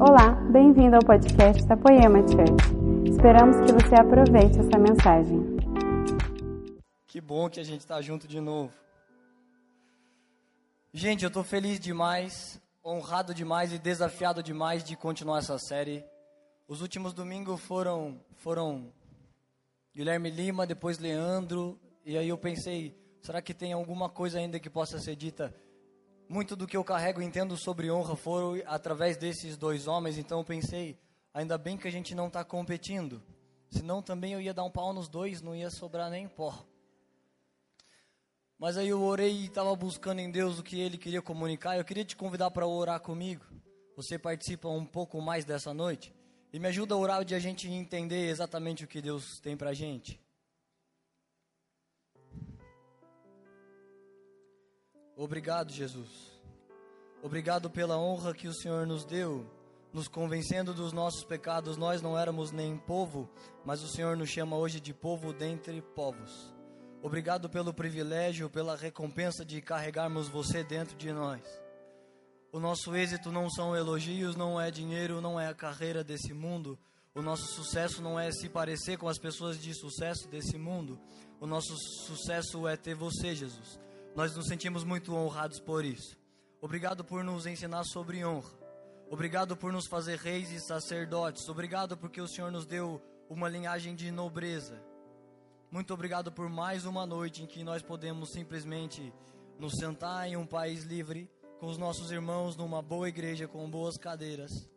Olá, bem-vindo ao podcast da Poema Church. Esperamos que você aproveite essa mensagem. Que bom que a gente está junto de novo. Gente, eu estou feliz demais, honrado demais e desafiado demais de continuar essa série. Os últimos domingos foram foram Guilherme Lima, depois Leandro, e aí eu pensei, será que tem alguma coisa ainda que possa ser dita? Muito do que eu carrego e entendo sobre honra foram através desses dois homens, então eu pensei, ainda bem que a gente não está competindo, senão também eu ia dar um pau nos dois, não ia sobrar nem pó. Mas aí eu orei e estava buscando em Deus o que Ele queria comunicar. Eu queria te convidar para orar comigo. Você participa um pouco mais dessa noite e me ajuda a orar de a gente entender exatamente o que Deus tem para a gente. Obrigado, Jesus. Obrigado pela honra que o Senhor nos deu, nos convencendo dos nossos pecados. Nós não éramos nem povo, mas o Senhor nos chama hoje de povo dentre povos. Obrigado pelo privilégio, pela recompensa de carregarmos você dentro de nós. O nosso êxito não são elogios, não é dinheiro, não é a carreira desse mundo. O nosso sucesso não é se parecer com as pessoas de sucesso desse mundo. O nosso sucesso é ter você, Jesus. Nós nos sentimos muito honrados por isso. Obrigado por nos ensinar sobre honra. Obrigado por nos fazer reis e sacerdotes. Obrigado porque o Senhor nos deu uma linhagem de nobreza. Muito obrigado por mais uma noite em que nós podemos simplesmente nos sentar em um país livre com os nossos irmãos numa boa igreja com boas cadeiras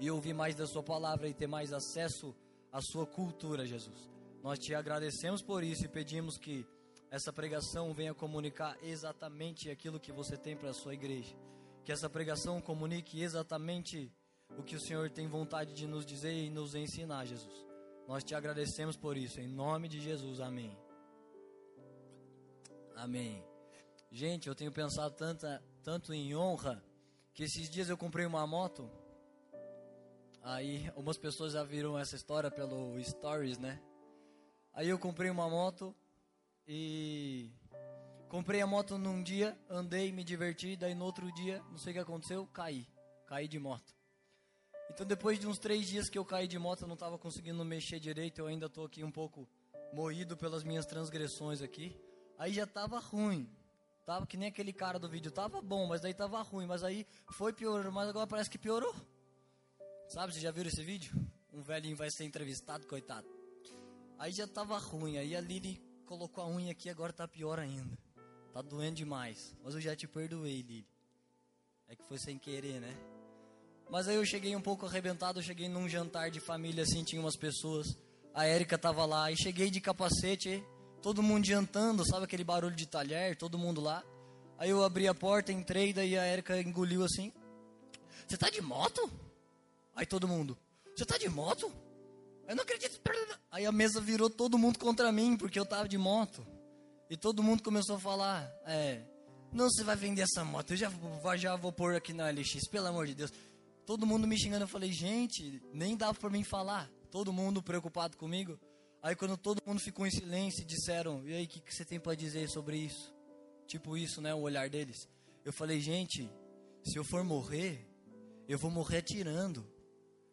e ouvir mais da sua palavra e ter mais acesso à sua cultura, Jesus. Nós te agradecemos por isso e pedimos que essa pregação venha comunicar exatamente aquilo que você tem para a sua igreja. Que essa pregação comunique exatamente o que o Senhor tem vontade de nos dizer e nos ensinar, Jesus. Nós te agradecemos por isso, em nome de Jesus, amém. Amém. Gente, eu tenho pensado tanta, tanto em honra que esses dias eu comprei uma moto. Aí, algumas pessoas já viram essa história pelo Stories, né? Aí eu comprei uma moto e comprei a moto num dia, andei, me diverti, daí no outro dia, não sei o que aconteceu, caí. Caí de moto. Então depois de uns três dias que eu caí de moto, eu não estava conseguindo mexer direito, eu ainda estou aqui um pouco moído pelas minhas transgressões aqui. Aí já estava ruim. Tava que nem aquele cara do vídeo, tava bom, mas daí tava ruim, mas aí foi pior, mas agora parece que piorou. Sabe, vocês já viram esse vídeo? Um velhinho vai ser entrevistado, coitado. Aí já tava ruim, aí a Lili colocou a unha aqui, agora tá pior ainda. Tá doendo demais. Mas eu já te perdoei, Lili. É que foi sem querer, né? Mas aí eu cheguei um pouco arrebentado, eu cheguei num jantar de família, assim, tinha umas pessoas. A Érica tava lá, e cheguei de capacete, todo mundo jantando, sabe aquele barulho de talher, todo mundo lá. Aí eu abri a porta, entrei, daí a Érica engoliu assim. Você tá de moto? Aí todo mundo, você tá de moto? Eu não acredito. Aí a mesa virou todo mundo contra mim, porque eu tava de moto. E todo mundo começou a falar, é, não você vai vender essa moto, eu já, já vou pôr aqui na LX, pelo amor de Deus. Todo mundo me xingando, eu falei, gente, nem dava para mim falar. Todo mundo preocupado comigo. Aí quando todo mundo ficou em silêncio, disseram, e aí, o que, que você tem para dizer sobre isso? Tipo isso, né, o olhar deles. Eu falei, gente, se eu for morrer, eu vou morrer atirando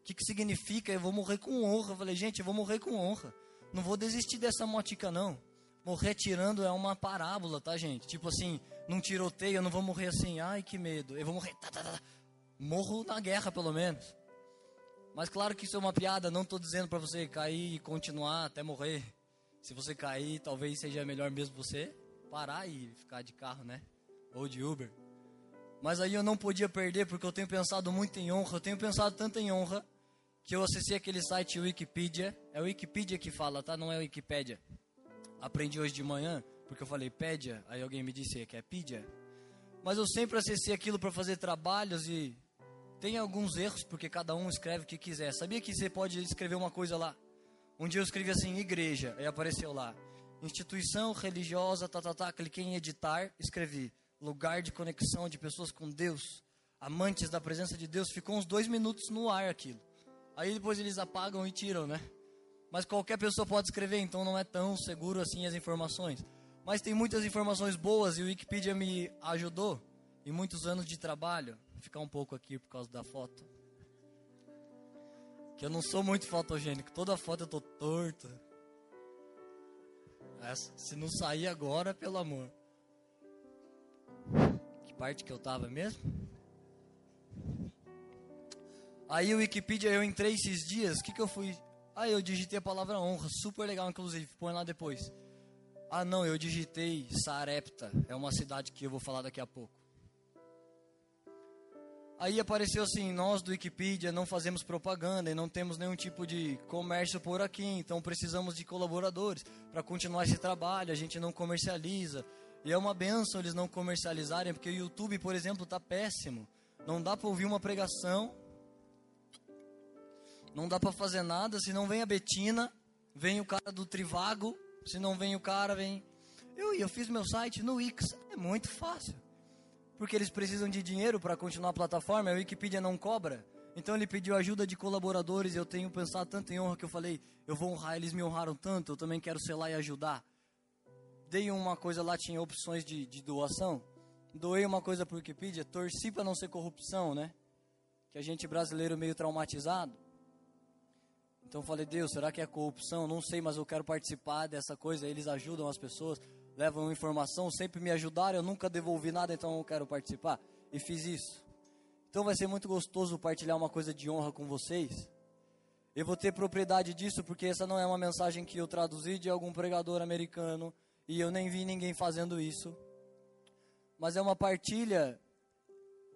que, que significa? Eu vou morrer com honra. Eu falei, gente, eu vou morrer com honra. Não vou desistir dessa motica, não. Morrer tirando é uma parábola, tá, gente? Tipo assim, num tiroteio, eu não vou morrer assim, ai que medo. Eu vou morrer. Tá, tá, tá. Morro na guerra, pelo menos. Mas claro que isso é uma piada, não estou dizendo para você cair e continuar até morrer. Se você cair, talvez seja melhor mesmo você parar e ficar de carro, né? Ou de Uber. Mas aí eu não podia perder porque eu tenho pensado muito em honra, eu tenho pensado tanto em honra que eu acessei aquele site Wikipedia. É o Wikipedia que fala, tá? Não é o Wikipédia. Aprendi hoje de manhã, porque eu falei pédia, aí alguém me disse que é pedia. Mas eu sempre acessei aquilo para fazer trabalhos e tem alguns erros, porque cada um escreve o que quiser. Sabia que você pode escrever uma coisa lá? Um dia eu escrevi assim, igreja, aí apareceu lá. Instituição religiosa, tá, tá, tá. Cliquei em editar, escrevi lugar de conexão de pessoas com Deus, amantes da presença de Deus. Ficou uns dois minutos no ar aquilo. Aí depois eles apagam e tiram, né? Mas qualquer pessoa pode escrever, então não é tão seguro assim as informações. Mas tem muitas informações boas e o Wikipedia me ajudou em muitos anos de trabalho. Vou ficar um pouco aqui por causa da foto. que eu não sou muito fotogênico. Toda foto eu tô torto. Essa, se não sair agora, pelo amor. Que parte que eu tava mesmo? Aí o Wikipedia, eu entrei esses dias, o que que eu fui? Aí eu digitei a palavra honra, super legal inclusive, põe lá depois. Ah não, eu digitei Sarepta, é uma cidade que eu vou falar daqui a pouco. Aí apareceu assim, nós do Wikipedia não fazemos propaganda e não temos nenhum tipo de comércio por aqui, então precisamos de colaboradores para continuar esse trabalho, a gente não comercializa. E é uma benção eles não comercializarem, porque o YouTube, por exemplo, está péssimo. Não dá para ouvir uma pregação, não dá para fazer nada, se não vem a Betina, vem o cara do Trivago, se não vem o cara, vem... Eu, eu fiz meu site no Wix, é muito fácil porque eles precisam de dinheiro para continuar a plataforma, a Wikipedia não cobra. Então ele pediu ajuda de colaboradores eu tenho pensado tanto em honra que eu falei, eu vou honrar, eles me honraram tanto, eu também quero ser lá e ajudar. Dei uma coisa lá, tinha opções de, de doação. Doei uma coisa para Wikipedia, torci para não ser corrupção, né? Que a gente brasileiro meio traumatizado. Então falei, Deus, será que é corrupção? Não sei, mas eu quero participar dessa coisa. Eles ajudam as pessoas levam informação, sempre me ajudaram, eu nunca devolvi nada, então eu quero participar. E fiz isso. Então vai ser muito gostoso partilhar uma coisa de honra com vocês. Eu vou ter propriedade disso porque essa não é uma mensagem que eu traduzi de algum pregador americano e eu nem vi ninguém fazendo isso. Mas é uma partilha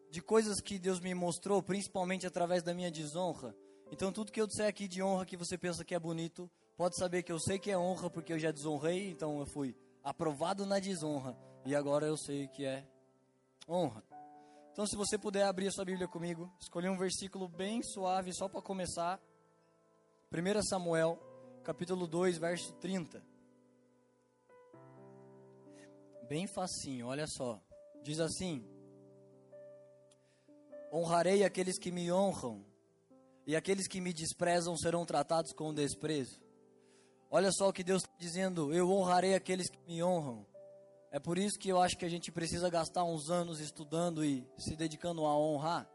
de coisas que Deus me mostrou, principalmente através da minha desonra. Então tudo que eu disser aqui de honra que você pensa que é bonito, pode saber que eu sei que é honra porque eu já desonrei, então eu fui aprovado na desonra, e agora eu sei que é honra. Então, se você puder abrir a sua Bíblia comigo, escolhi um versículo bem suave só para começar. 1 Samuel, capítulo 2, verso 30. Bem facinho, olha só. Diz assim: Honrarei aqueles que me honram, e aqueles que me desprezam serão tratados com desprezo. Olha só o que Deus está dizendo: eu honrarei aqueles que me honram. É por isso que eu acho que a gente precisa gastar uns anos estudando e se dedicando a honrar.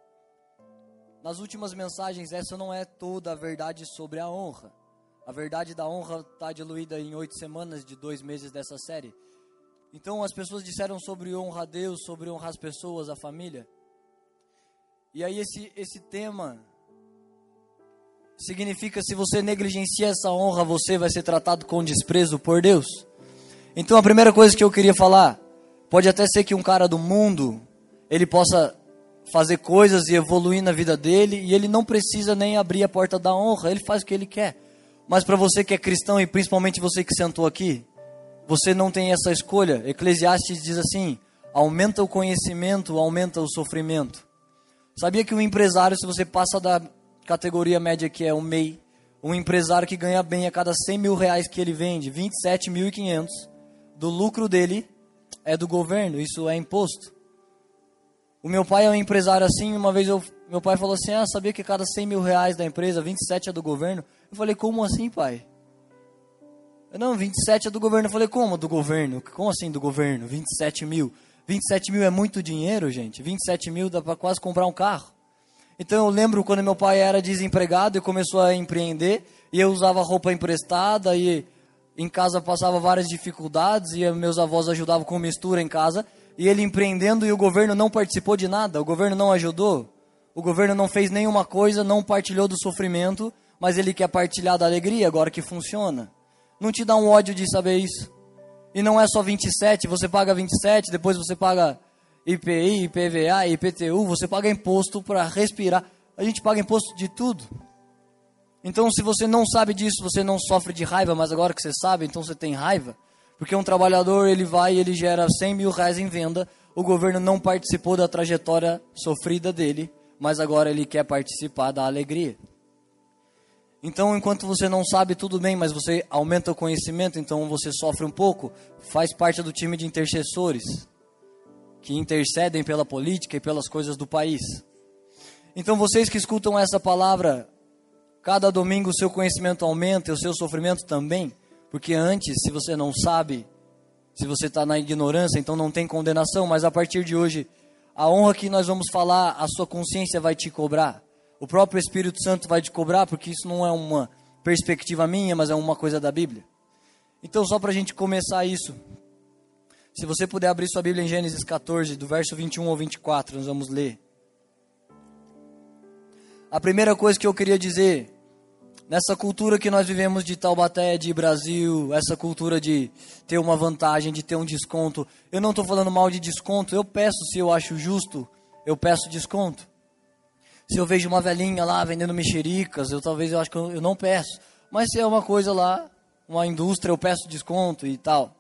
Nas últimas mensagens, essa não é toda a verdade sobre a honra. A verdade da honra está diluída em oito semanas de dois meses dessa série. Então, as pessoas disseram sobre honra a Deus, sobre honrar as pessoas, a família. E aí, esse, esse tema significa se você negligencia essa honra, você vai ser tratado com desprezo por Deus. Então a primeira coisa que eu queria falar, pode até ser que um cara do mundo, ele possa fazer coisas e evoluir na vida dele e ele não precisa nem abrir a porta da honra, ele faz o que ele quer. Mas para você que é cristão e principalmente você que sentou aqui, você não tem essa escolha. Eclesiastes diz assim: aumenta o conhecimento, aumenta o sofrimento. Sabia que um empresário, se você passa da categoria média que é o MEI, um empresário que ganha bem a cada 100 mil reais que ele vende, 27.500 do lucro dele é do governo, isso é imposto. O meu pai é um empresário assim, uma vez eu, meu pai falou assim, ah, sabia que cada 100 mil reais da empresa, 27 é do governo? Eu falei, como assim, pai? Não, 27 é do governo. Eu falei, como do governo? Como assim do governo? 27 mil. 27 mil é muito dinheiro, gente. 27 mil dá para quase comprar um carro. Então eu lembro quando meu pai era desempregado e começou a empreender, e eu usava roupa emprestada e em casa passava várias dificuldades e meus avós ajudavam com mistura em casa, e ele empreendendo e o governo não participou de nada, o governo não ajudou, o governo não fez nenhuma coisa, não partilhou do sofrimento, mas ele quer partilhar da alegria agora que funciona. Não te dá um ódio de saber isso? E não é só 27, você paga 27, depois você paga IPI, IPVA, IPTU, você paga imposto para respirar. A gente paga imposto de tudo. Então, se você não sabe disso, você não sofre de raiva, mas agora que você sabe, então você tem raiva. Porque um trabalhador, ele vai e ele gera 100 mil reais em venda, o governo não participou da trajetória sofrida dele, mas agora ele quer participar da alegria. Então, enquanto você não sabe, tudo bem, mas você aumenta o conhecimento, então você sofre um pouco, faz parte do time de intercessores que intercedem pela política e pelas coisas do país. Então, vocês que escutam essa palavra, cada domingo o seu conhecimento aumenta e o seu sofrimento também, porque antes, se você não sabe, se você está na ignorância, então não tem condenação, mas a partir de hoje, a honra que nós vamos falar, a sua consciência vai te cobrar. O próprio Espírito Santo vai te cobrar, porque isso não é uma perspectiva minha, mas é uma coisa da Bíblia. Então, só para a gente começar isso, se você puder abrir sua Bíblia em Gênesis 14, do verso 21 ao 24, nós vamos ler. A primeira coisa que eu queria dizer, nessa cultura que nós vivemos de Taubaté, de Brasil, essa cultura de ter uma vantagem, de ter um desconto, eu não estou falando mal de desconto, eu peço se eu acho justo, eu peço desconto. Se eu vejo uma velhinha lá vendendo mexericas, eu talvez eu acho que eu, eu não peço. Mas se é uma coisa lá, uma indústria, eu peço desconto e tal.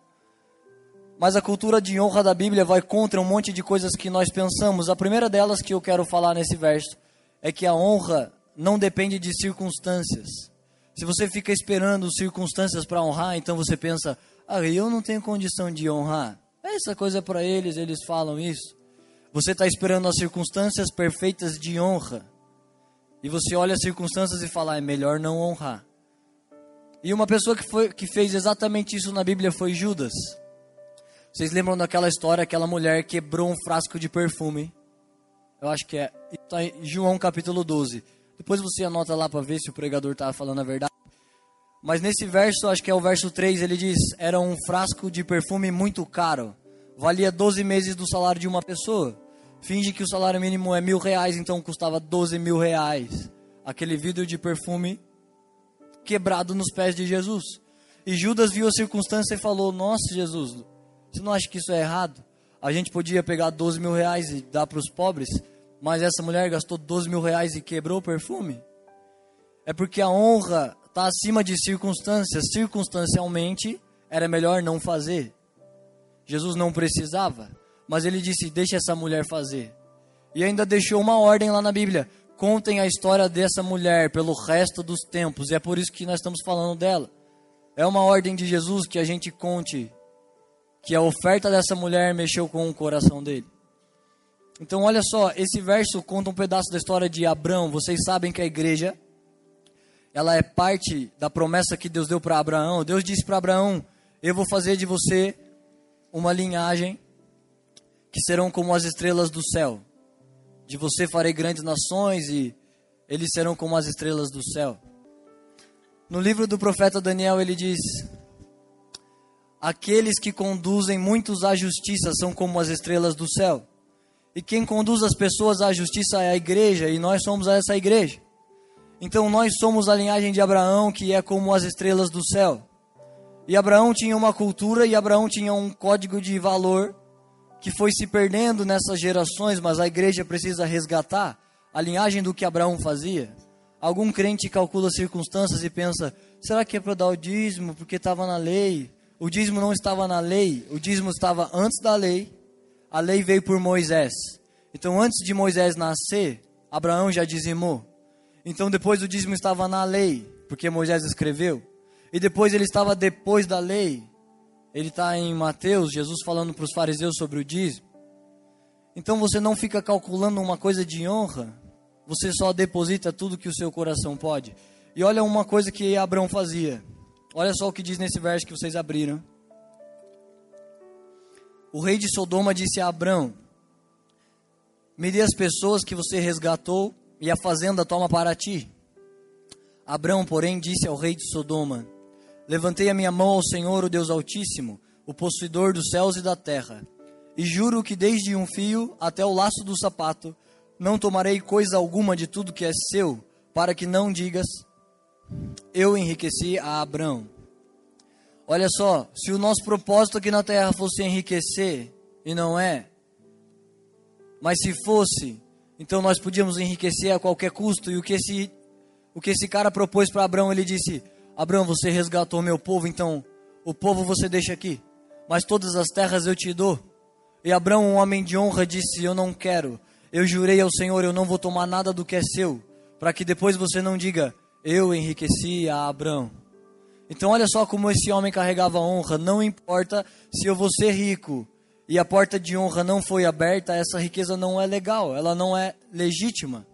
Mas a cultura de honra da Bíblia vai contra um monte de coisas que nós pensamos. A primeira delas que eu quero falar nesse verso é que a honra não depende de circunstâncias. Se você fica esperando circunstâncias para honrar, então você pensa: ah, eu não tenho condição de honrar. Essa coisa é para eles, eles falam isso. Você está esperando as circunstâncias perfeitas de honra. E você olha as circunstâncias e fala: ah, é melhor não honrar. E uma pessoa que, foi, que fez exatamente isso na Bíblia foi Judas. Vocês lembram daquela história? Aquela mulher quebrou um frasco de perfume. Eu acho que é. Está em João capítulo 12. Depois você anota lá para ver se o pregador estava falando a verdade. Mas nesse verso, acho que é o verso 3, ele diz: Era um frasco de perfume muito caro. Valia 12 meses do salário de uma pessoa. Finge que o salário mínimo é mil reais, então custava 12 mil reais. Aquele vidro de perfume quebrado nos pés de Jesus. E Judas viu a circunstância e falou: Nossa, Jesus, você não acha que isso é errado? A gente podia pegar 12 mil reais e dar para os pobres, mas essa mulher gastou 12 mil reais e quebrou o perfume? É porque a honra está acima de circunstâncias. Circunstancialmente, era melhor não fazer. Jesus não precisava, mas ele disse: Deixa essa mulher fazer. E ainda deixou uma ordem lá na Bíblia: contem a história dessa mulher pelo resto dos tempos. E é por isso que nós estamos falando dela. É uma ordem de Jesus que a gente conte que a oferta dessa mulher mexeu com o coração dele. Então, olha só, esse verso conta um pedaço da história de Abraão. Vocês sabem que a igreja, ela é parte da promessa que Deus deu para Abraão. Deus disse para Abraão: Eu vou fazer de você uma linhagem que serão como as estrelas do céu. De você farei grandes nações e eles serão como as estrelas do céu. No livro do profeta Daniel, ele diz: Aqueles que conduzem muitos à justiça são como as estrelas do céu. E quem conduz as pessoas à justiça é a igreja, e nós somos essa igreja. Então nós somos a linhagem de Abraão, que é como as estrelas do céu. E Abraão tinha uma cultura e Abraão tinha um código de valor que foi se perdendo nessas gerações, mas a igreja precisa resgatar a linhagem do que Abraão fazia. Algum crente calcula circunstâncias e pensa: será que é para dar o dízimo porque estava na lei? O dízimo não estava na lei, o dízimo estava antes da lei. A lei veio por Moisés. Então, antes de Moisés nascer, Abraão já dizimou. Então, depois o dízimo estava na lei, porque Moisés escreveu. E depois ele estava depois da lei. Ele está em Mateus, Jesus falando para os fariseus sobre o dízimo. Então você não fica calculando uma coisa de honra, você só deposita tudo que o seu coração pode. E olha uma coisa que Abraão fazia. Olha só o que diz nesse verso que vocês abriram. O rei de Sodoma disse a Abrão: Me dê as pessoas que você resgatou e a fazenda toma para ti. Abrão, porém, disse ao rei de Sodoma: Levantei a minha mão ao Senhor, o Deus Altíssimo, o possuidor dos céus e da terra, e juro que desde um fio até o laço do sapato não tomarei coisa alguma de tudo que é seu, para que não digas: eu enriqueci a Abraão. Olha só, se o nosso propósito aqui na terra fosse enriquecer, e não é, mas se fosse, então nós podíamos enriquecer a qualquer custo. E o que esse, o que esse cara propôs para Abraão, ele disse: Abraão, você resgatou meu povo, então o povo você deixa aqui, mas todas as terras eu te dou. E Abraão, um homem de honra, disse: Eu não quero. Eu jurei ao Senhor, eu não vou tomar nada do que é seu, para que depois você não diga: eu enriqueci a Abraão. Então olha só como esse homem carregava honra. Não importa se eu vou ser rico e a porta de honra não foi aberta, essa riqueza não é legal, ela não é legítima.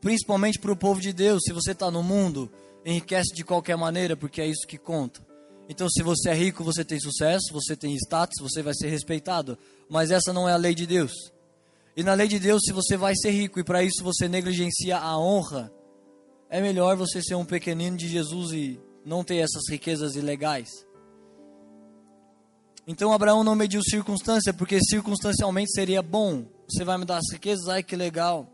Principalmente para o povo de Deus. Se você está no mundo, enriquece de qualquer maneira, porque é isso que conta. Então, se você é rico, você tem sucesso, você tem status, você vai ser respeitado. Mas essa não é a lei de Deus. E na lei de Deus, se você vai ser rico e para isso você negligencia a honra, é melhor você ser um pequenino de Jesus e não ter essas riquezas ilegais. Então Abraão não mediu circunstância, porque circunstancialmente seria bom. Você vai me dar as riquezas, ai que legal.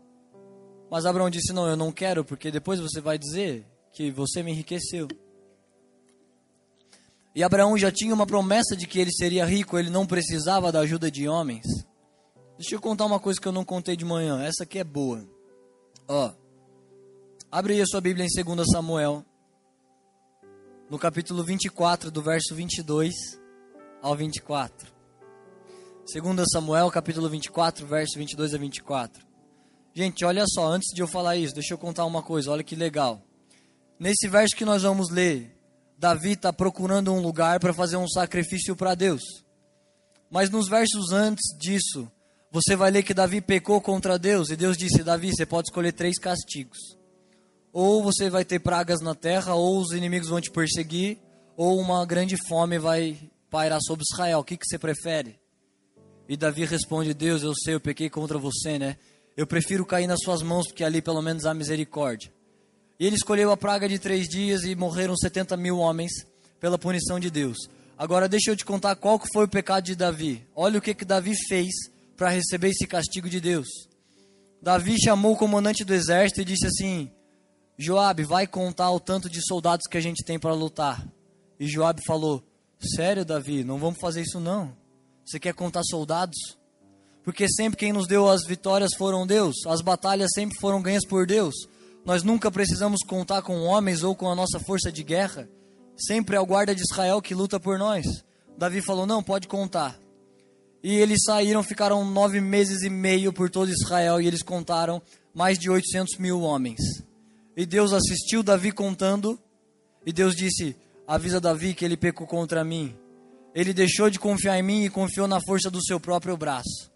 Mas Abraão disse: Não, eu não quero, porque depois você vai dizer que você me enriqueceu. E Abraão já tinha uma promessa de que ele seria rico, ele não precisava da ajuda de homens. Deixa eu contar uma coisa que eu não contei de manhã. Essa aqui é boa. Ó. Abre aí a sua Bíblia em 2 Samuel. No capítulo 24, do verso 22 ao 24. 2 Samuel, capítulo 24, verso 22 a 24. Gente, olha só, antes de eu falar isso, deixa eu contar uma coisa, olha que legal. Nesse verso que nós vamos ler, Davi está procurando um lugar para fazer um sacrifício para Deus. Mas nos versos antes disso, você vai ler que Davi pecou contra Deus e Deus disse: Davi, você pode escolher três castigos. Ou você vai ter pragas na terra, ou os inimigos vão te perseguir, ou uma grande fome vai pairar sobre Israel. O que, que você prefere? E Davi responde: Deus, eu sei, eu pequei contra você, né? Eu prefiro cair nas suas mãos, porque ali pelo menos há misericórdia. E ele escolheu a praga de três dias e morreram 70 mil homens pela punição de Deus. Agora deixa eu te contar qual que foi o pecado de Davi. Olha o que, que Davi fez para receber esse castigo de Deus. Davi chamou o comandante do exército e disse assim: Joabe, vai contar o tanto de soldados que a gente tem para lutar. E Joabe falou: Sério, Davi, não vamos fazer isso não. Você quer contar soldados? Porque sempre quem nos deu as vitórias foram Deus. As batalhas sempre foram ganhas por Deus. Nós nunca precisamos contar com homens ou com a nossa força de guerra. Sempre é o guarda de Israel que luta por nós. Davi falou: Não, pode contar. E eles saíram, ficaram nove meses e meio por todo Israel e eles contaram mais de 800 mil homens. E Deus assistiu Davi contando e Deus disse: Avisa Davi que ele pecou contra mim. Ele deixou de confiar em mim e confiou na força do seu próprio braço.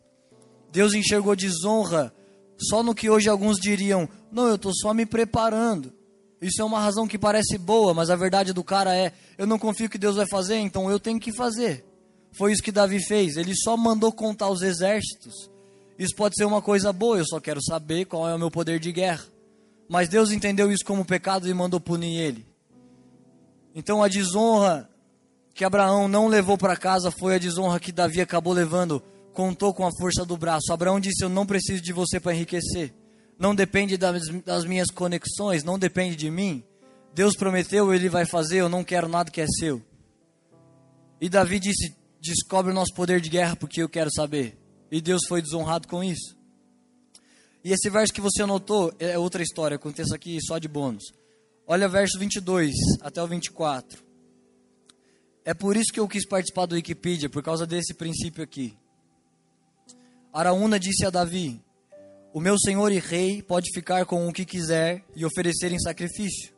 Deus enxergou desonra só no que hoje alguns diriam: Não, eu estou só me preparando. Isso é uma razão que parece boa, mas a verdade do cara é: Eu não confio que Deus vai fazer, então eu tenho que fazer. Foi isso que Davi fez. Ele só mandou contar os exércitos. Isso pode ser uma coisa boa, eu só quero saber qual é o meu poder de guerra. Mas Deus entendeu isso como pecado e mandou punir ele. Então a desonra que Abraão não levou para casa foi a desonra que Davi acabou levando. Contou com a força do braço. Abraão disse: Eu não preciso de você para enriquecer. Não depende das, das minhas conexões, não depende de mim. Deus prometeu, ele vai fazer, eu não quero nada que é seu. E Davi disse: descobre o nosso poder de guerra porque eu quero saber. E Deus foi desonrado com isso. E esse verso que você anotou é outra história, acontece aqui só de bônus. Olha verso 22 até o 24. É por isso que eu quis participar do Wikipedia, por causa desse princípio aqui. Araúna disse a Davi: O meu senhor e rei pode ficar com o que quiser e oferecer em sacrifício.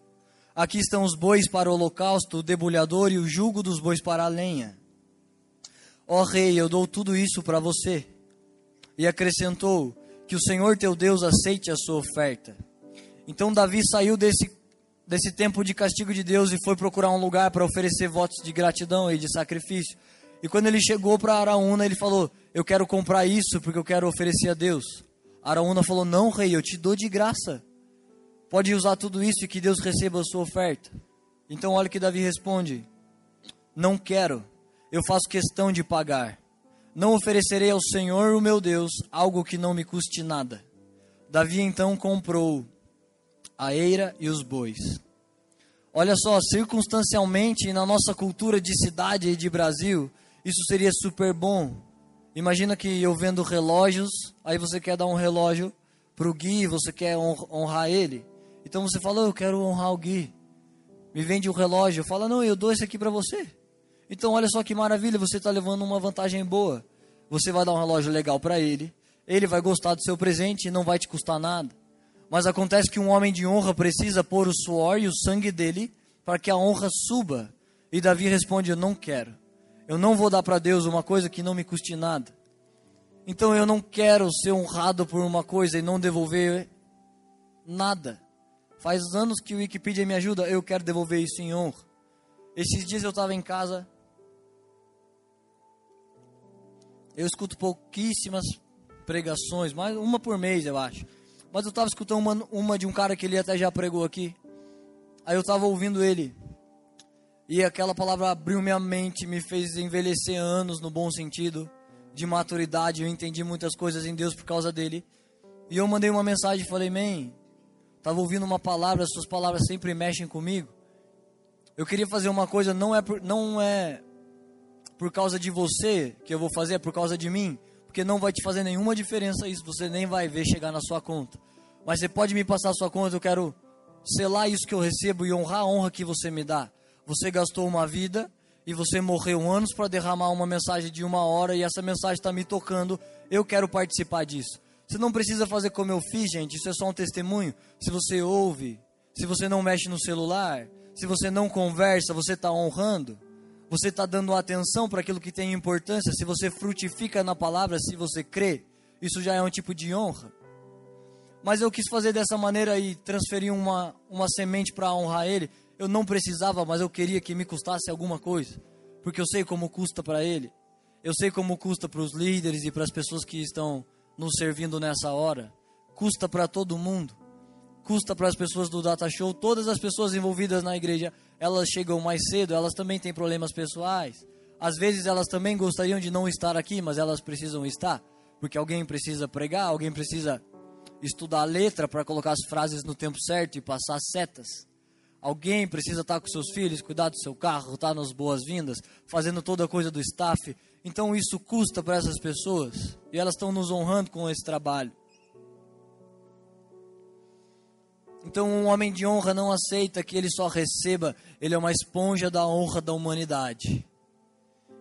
Aqui estão os bois para o holocausto, o debulhador e o jugo dos bois para a lenha. Ó rei, eu dou tudo isso para você. E acrescentou: Que o Senhor teu Deus aceite a sua oferta. Então Davi saiu desse, desse tempo de castigo de Deus e foi procurar um lugar para oferecer votos de gratidão e de sacrifício. E quando ele chegou para Araúna, ele falou: Eu quero comprar isso porque eu quero oferecer a Deus. Araúna falou: Não, rei, eu te dou de graça. Pode usar tudo isso e que Deus receba a sua oferta. Então, olha que Davi responde: Não quero eu faço questão de pagar. Não oferecerei ao Senhor, o meu Deus, algo que não me custe nada. Davi então comprou a eira e os bois. Olha só, circunstancialmente, na nossa cultura de cidade e de Brasil, isso seria super bom. Imagina que eu vendo relógios, aí você quer dar um relógio para o Gui, você quer honrar ele. Então você fala, eu quero honrar o Gui. Me vende um relógio. Fala, não, eu dou esse aqui para você. Então, olha só que maravilha, você está levando uma vantagem boa. Você vai dar um relógio legal para ele, ele vai gostar do seu presente e não vai te custar nada. Mas acontece que um homem de honra precisa pôr o suor e o sangue dele para que a honra suba. E Davi responde: Eu não quero. Eu não vou dar para Deus uma coisa que não me custe nada. Então eu não quero ser honrado por uma coisa e não devolver nada. Faz anos que o Wikipedia me ajuda, eu quero devolver isso em honra. Esses dias eu estava em casa Eu escuto pouquíssimas pregações, mais uma por mês, eu acho. Mas eu tava escutando uma, uma de um cara que ele até já pregou aqui. Aí eu tava ouvindo ele. E aquela palavra abriu minha mente, me fez envelhecer anos no bom sentido, de maturidade. Eu entendi muitas coisas em Deus por causa dele. E eu mandei uma mensagem e falei: Man, tava ouvindo uma palavra, as suas palavras sempre mexem comigo. Eu queria fazer uma coisa, não é não é por causa de você que eu vou fazer, é por causa de mim. Porque não vai te fazer nenhuma diferença isso, você nem vai ver chegar na sua conta. Mas você pode me passar a sua conta, eu quero selar isso que eu recebo e honrar a honra que você me dá. Você gastou uma vida e você morreu anos para derramar uma mensagem de uma hora e essa mensagem está me tocando. Eu quero participar disso. Você não precisa fazer como eu fiz, gente. Isso é só um testemunho. Se você ouve, se você não mexe no celular, se você não conversa, você está honrando você está dando atenção para aquilo que tem importância, se você frutifica na palavra, se você crê, isso já é um tipo de honra. Mas eu quis fazer dessa maneira e transferir uma, uma semente para honrar Ele. Eu não precisava, mas eu queria que me custasse alguma coisa, porque eu sei como custa para Ele. Eu sei como custa para os líderes e para as pessoas que estão nos servindo nessa hora. Custa para todo mundo. Custa para as pessoas do Data Show, todas as pessoas envolvidas na igreja elas chegam mais cedo, elas também têm problemas pessoais. Às vezes elas também gostariam de não estar aqui, mas elas precisam estar, porque alguém precisa pregar, alguém precisa estudar a letra para colocar as frases no tempo certo e passar setas. Alguém precisa estar com seus filhos, cuidar do seu carro, estar nas boas-vindas, fazendo toda a coisa do staff. Então isso custa para essas pessoas e elas estão nos honrando com esse trabalho. Então, um homem de honra não aceita que ele só receba, ele é uma esponja da honra da humanidade.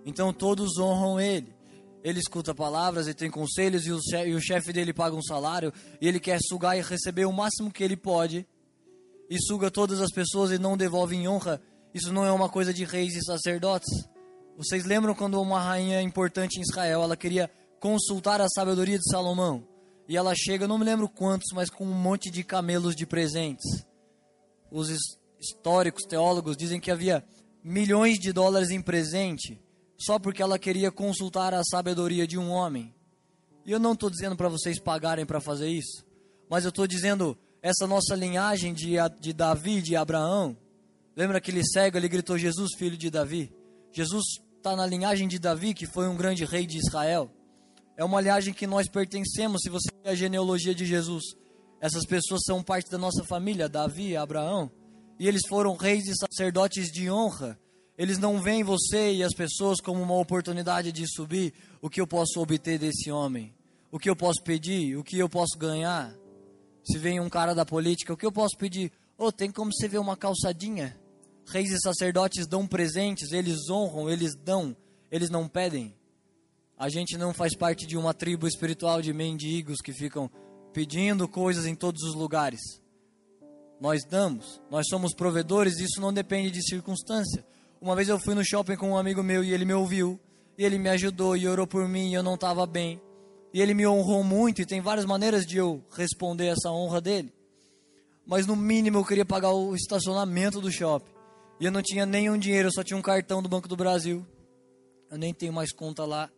Então, todos honram ele. Ele escuta palavras, ele tem conselhos e o, chefe, e o chefe dele paga um salário e ele quer sugar e receber o máximo que ele pode e suga todas as pessoas e não devolve em honra. Isso não é uma coisa de reis e sacerdotes. Vocês lembram quando uma rainha importante em Israel, ela queria consultar a sabedoria de Salomão? E ela chega, não me lembro quantos, mas com um monte de camelos de presentes. Os históricos, teólogos dizem que havia milhões de dólares em presente só porque ela queria consultar a sabedoria de um homem. E eu não estou dizendo para vocês pagarem para fazer isso, mas eu estou dizendo essa nossa linhagem de, de Davi, de Abraão. Lembra aquele cego, ele gritou: Jesus, filho de Davi. Jesus está na linhagem de Davi, que foi um grande rei de Israel. É uma linhagem que nós pertencemos. Se você a genealogia de Jesus. Essas pessoas são parte da nossa família, Davi, Abraão, e eles foram reis e sacerdotes de honra. Eles não veem você e as pessoas como uma oportunidade de subir. O que eu posso obter desse homem? O que eu posso pedir? O que eu posso ganhar? Se vem um cara da política, o que eu posso pedir? Oh, tem como você ver uma calçadinha? Reis e sacerdotes dão presentes, eles honram, eles dão, eles não pedem. A gente não faz parte de uma tribo espiritual de mendigos que ficam pedindo coisas em todos os lugares. Nós damos, nós somos provedores, isso não depende de circunstância. Uma vez eu fui no shopping com um amigo meu e ele me ouviu, e ele me ajudou e orou por mim e eu não estava bem. E ele me honrou muito e tem várias maneiras de eu responder essa honra dele. Mas no mínimo eu queria pagar o estacionamento do shopping. E eu não tinha nenhum dinheiro, eu só tinha um cartão do Banco do Brasil. Eu nem tenho mais conta lá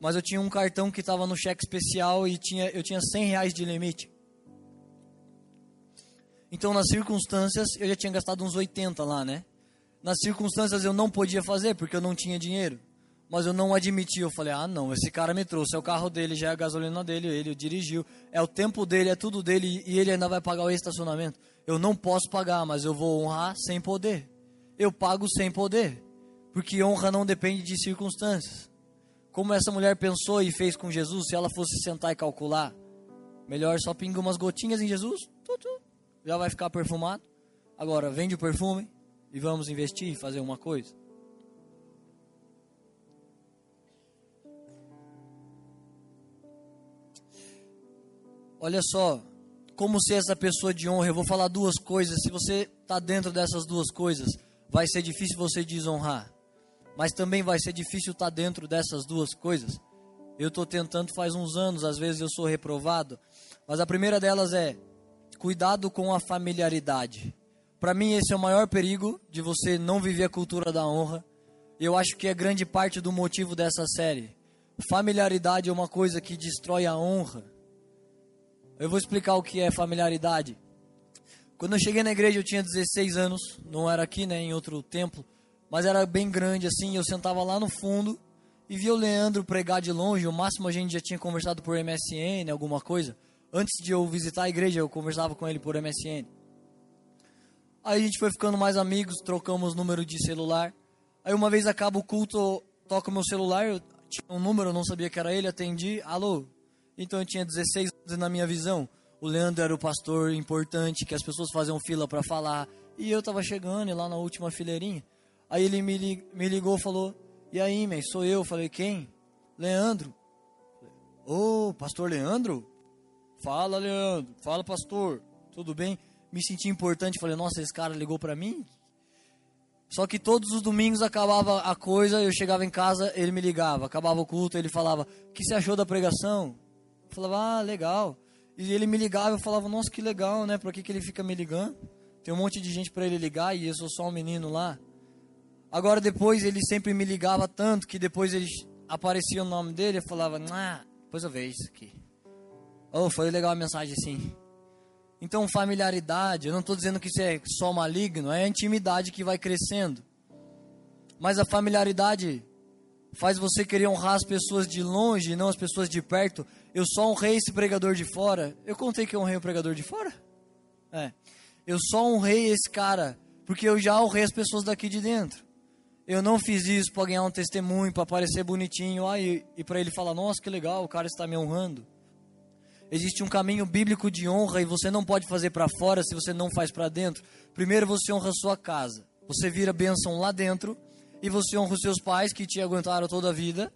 mas eu tinha um cartão que estava no cheque especial e tinha, eu tinha 100 reais de limite. Então, nas circunstâncias, eu já tinha gastado uns 80 lá, né? Nas circunstâncias, eu não podia fazer porque eu não tinha dinheiro. Mas eu não admiti. Eu falei: ah, não, esse cara me trouxe. É o carro dele, já é a gasolina dele, ele dirigiu. É o tempo dele, é tudo dele e ele ainda vai pagar o estacionamento. Eu não posso pagar, mas eu vou honrar sem poder. Eu pago sem poder. Porque honra não depende de circunstâncias como essa mulher pensou e fez com Jesus, se ela fosse sentar e calcular, melhor só pinga umas gotinhas em Jesus, já vai ficar perfumado. Agora, vende o perfume e vamos investir e fazer uma coisa. Olha só, como ser essa pessoa de honra. Eu vou falar duas coisas. Se você está dentro dessas duas coisas, vai ser difícil você desonrar mas também vai ser difícil estar dentro dessas duas coisas. Eu estou tentando faz uns anos, às vezes eu sou reprovado, mas a primeira delas é cuidado com a familiaridade. Para mim, esse é o maior perigo de você não viver a cultura da honra. Eu acho que é grande parte do motivo dessa série. familiaridade é uma coisa que destrói a honra. Eu vou explicar o que é familiaridade. Quando eu cheguei na igreja eu tinha 16 anos, não era aqui, né, em outro templo, mas era bem grande assim, eu sentava lá no fundo e via o Leandro pregar de longe, o máximo a gente já tinha conversado por MSN, alguma coisa. Antes de eu visitar a igreja, eu conversava com ele por MSN. Aí a gente foi ficando mais amigos, trocamos número de celular. Aí uma vez acaba o culto, toca o meu celular, eu tinha um número, eu não sabia que era ele, atendi, alô. Então eu tinha 16 anos na minha visão. O Leandro era o pastor importante, que as pessoas faziam fila para falar. E eu tava chegando lá na última fileirinha. Aí ele me, ligou e falou: E aí, man, sou eu. Falei: Quem? Leandro. Ô, oh, pastor Leandro? Fala, Leandro. Fala, pastor. Tudo bem? Me senti importante. Falei: Nossa, esse cara ligou para mim? Só que todos os domingos acabava a coisa, eu chegava em casa, ele me ligava. Acabava o culto, ele falava: O que você achou da pregação? Eu falava: Ah, legal. E ele me ligava, eu falava: Nossa, que legal, né? Por que, que ele fica me ligando? Tem um monte de gente para ele ligar e eu sou só um menino lá. Agora depois ele sempre me ligava tanto que depois ele aparecia o nome dele, eu falava, ah, depois eu vejo isso aqui. Oh, foi legal a mensagem assim. Então, familiaridade, eu não estou dizendo que isso é só maligno, é a intimidade que vai crescendo. Mas a familiaridade faz você querer honrar as pessoas de longe e não as pessoas de perto. Eu só honrei esse pregador de fora. Eu contei que eu honrei o pregador de fora? É. Eu só honrei esse cara porque eu já honrei as pessoas daqui de dentro. Eu não fiz isso para ganhar um testemunho, para parecer bonitinho, ah, e, e para ele falar: nossa, que legal, o cara está me honrando. Existe um caminho bíblico de honra e você não pode fazer para fora se você não faz para dentro. Primeiro você honra a sua casa, você vira bênção lá dentro, e você honra os seus pais que te aguentaram toda a vida,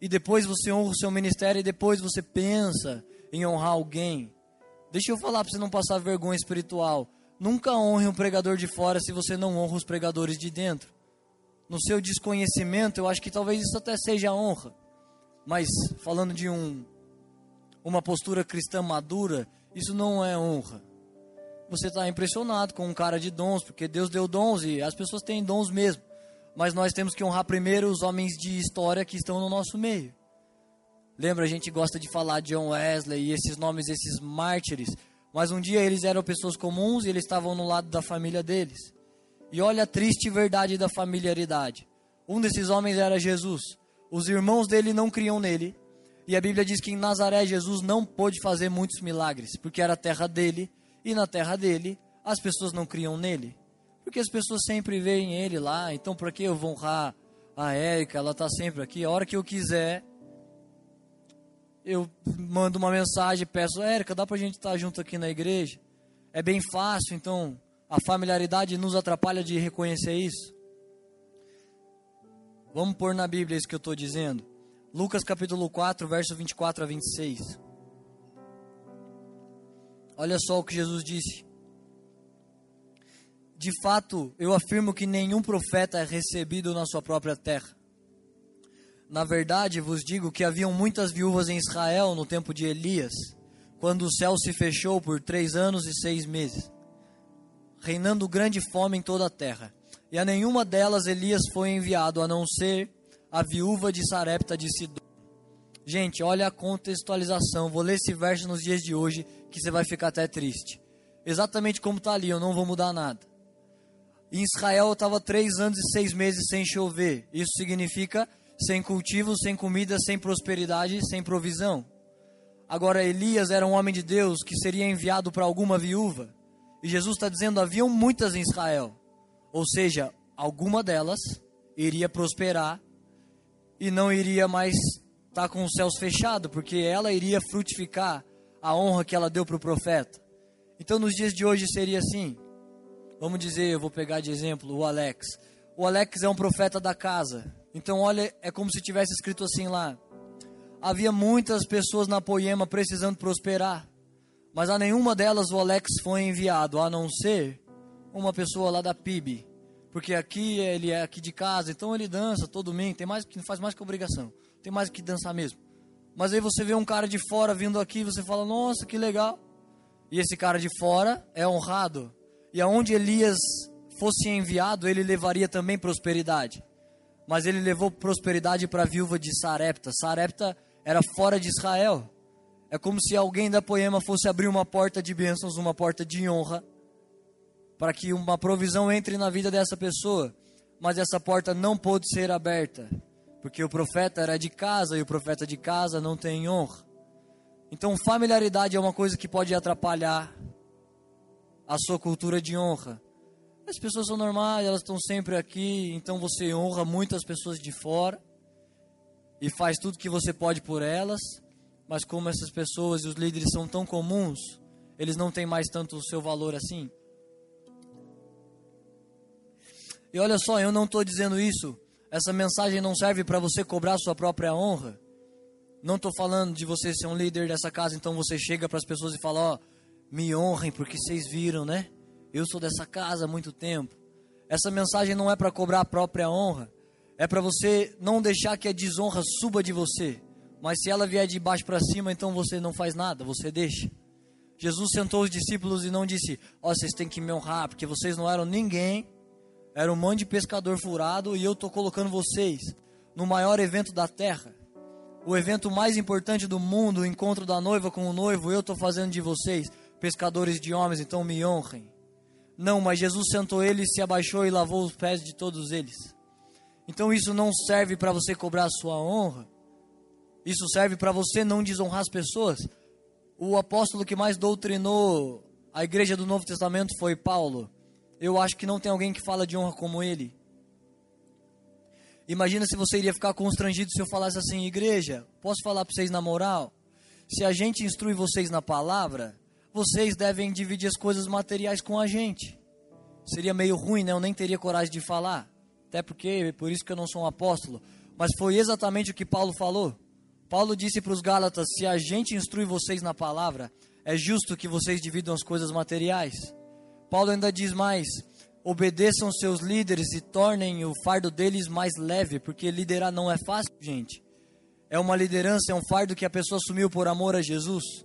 e depois você honra o seu ministério, e depois você pensa em honrar alguém. Deixa eu falar para você não passar vergonha espiritual. Nunca honre um pregador de fora se você não honra os pregadores de dentro no seu desconhecimento, eu acho que talvez isso até seja honra. Mas falando de um uma postura cristã madura, isso não é honra. Você está impressionado com um cara de dons, porque Deus deu dons e as pessoas têm dons mesmo. Mas nós temos que honrar primeiro os homens de história que estão no nosso meio. Lembra, a gente gosta de falar de John Wesley e esses nomes, esses mártires. Mas um dia eles eram pessoas comuns e eles estavam no lado da família deles. E olha a triste verdade da familiaridade. Um desses homens era Jesus. Os irmãos dele não criam nele. E a Bíblia diz que em Nazaré Jesus não pôde fazer muitos milagres, porque era a terra dele, e na terra dele as pessoas não criam nele. Porque as pessoas sempre veem ele lá, então por que eu vou honrar a Érica? Ela está sempre aqui. A hora que eu quiser, eu mando uma mensagem, peço, Érica, dá para a gente estar tá junto aqui na igreja? É bem fácil, então a familiaridade nos atrapalha de reconhecer isso. Vamos pôr na Bíblia isso que eu estou dizendo. Lucas capítulo 4, verso 24 a 26. Olha só o que Jesus disse. De fato, eu afirmo que nenhum profeta é recebido na sua própria terra. Na verdade, vos digo que haviam muitas viúvas em Israel no tempo de Elias, quando o céu se fechou por três anos e seis meses reinando grande fome em toda a terra. E a nenhuma delas Elias foi enviado, a não ser a viúva de Sarepta de Sidom. Gente, olha a contextualização. Vou ler esse verso nos dias de hoje, que você vai ficar até triste. Exatamente como está ali, eu não vou mudar nada. Em Israel estava três anos e seis meses sem chover. Isso significa sem cultivo, sem comida, sem prosperidade, sem provisão. Agora Elias era um homem de Deus que seria enviado para alguma viúva. E Jesus está dizendo: haviam muitas em Israel. Ou seja, alguma delas iria prosperar e não iria mais estar tá com os céus fechados, porque ela iria frutificar a honra que ela deu para o profeta. Então, nos dias de hoje seria assim. Vamos dizer, eu vou pegar de exemplo o Alex. O Alex é um profeta da casa. Então, olha, é como se tivesse escrito assim lá. Havia muitas pessoas na Poema precisando prosperar. Mas a nenhuma delas o Alex foi enviado, a não ser uma pessoa lá da PIB. Porque aqui ele é aqui de casa, então ele dança todo domingo, tem mais que faz mais que obrigação. Tem mais que dançar mesmo. Mas aí você vê um cara de fora vindo aqui você fala: "Nossa, que legal". E esse cara de fora é honrado. E aonde Elias fosse enviado, ele levaria também prosperidade. mas ele levou prosperidade para a viúva de Sarepta. Sarepta era fora de Israel. É como se alguém da Poema fosse abrir uma porta de bênçãos, uma porta de honra, para que uma provisão entre na vida dessa pessoa. Mas essa porta não pôde ser aberta, porque o profeta era de casa e o profeta de casa não tem honra. Então, familiaridade é uma coisa que pode atrapalhar a sua cultura de honra. As pessoas são normais, elas estão sempre aqui, então você honra muitas pessoas de fora e faz tudo que você pode por elas, mas como essas pessoas e os líderes são tão comuns, eles não têm mais tanto o seu valor assim. E olha só, eu não estou dizendo isso, essa mensagem não serve para você cobrar sua própria honra. Não estou falando de você ser um líder dessa casa, então você chega para as pessoas e fala: Ó, oh, me honrem porque vocês viram, né? Eu sou dessa casa há muito tempo. Essa mensagem não é para cobrar a própria honra, é para você não deixar que a desonra suba de você. Mas se ela vier de baixo para cima, então você não faz nada, você deixa. Jesus sentou os discípulos e não disse: Ó, oh, vocês têm que me honrar, porque vocês não eram ninguém, era um monte de pescador furado e eu estou colocando vocês no maior evento da terra, o evento mais importante do mundo, o encontro da noiva com o noivo. Eu estou fazendo de vocês pescadores de homens, então me honrem. Não, mas Jesus sentou ele, se abaixou e lavou os pés de todos eles. Então isso não serve para você cobrar a sua honra. Isso serve para você não desonrar as pessoas. O apóstolo que mais doutrinou a igreja do Novo Testamento foi Paulo. Eu acho que não tem alguém que fala de honra como ele. Imagina se você iria ficar constrangido se eu falasse assim, igreja, posso falar para vocês na moral? Se a gente instrui vocês na palavra, vocês devem dividir as coisas materiais com a gente. Seria meio ruim, né? Eu nem teria coragem de falar. Até porque, por isso que eu não sou um apóstolo. Mas foi exatamente o que Paulo falou. Paulo disse para os Gálatas: se a gente instrui vocês na palavra, é justo que vocês dividam as coisas materiais. Paulo ainda diz mais: obedeçam seus líderes e tornem o fardo deles mais leve, porque liderar não é fácil, gente. É uma liderança, é um fardo que a pessoa assumiu por amor a Jesus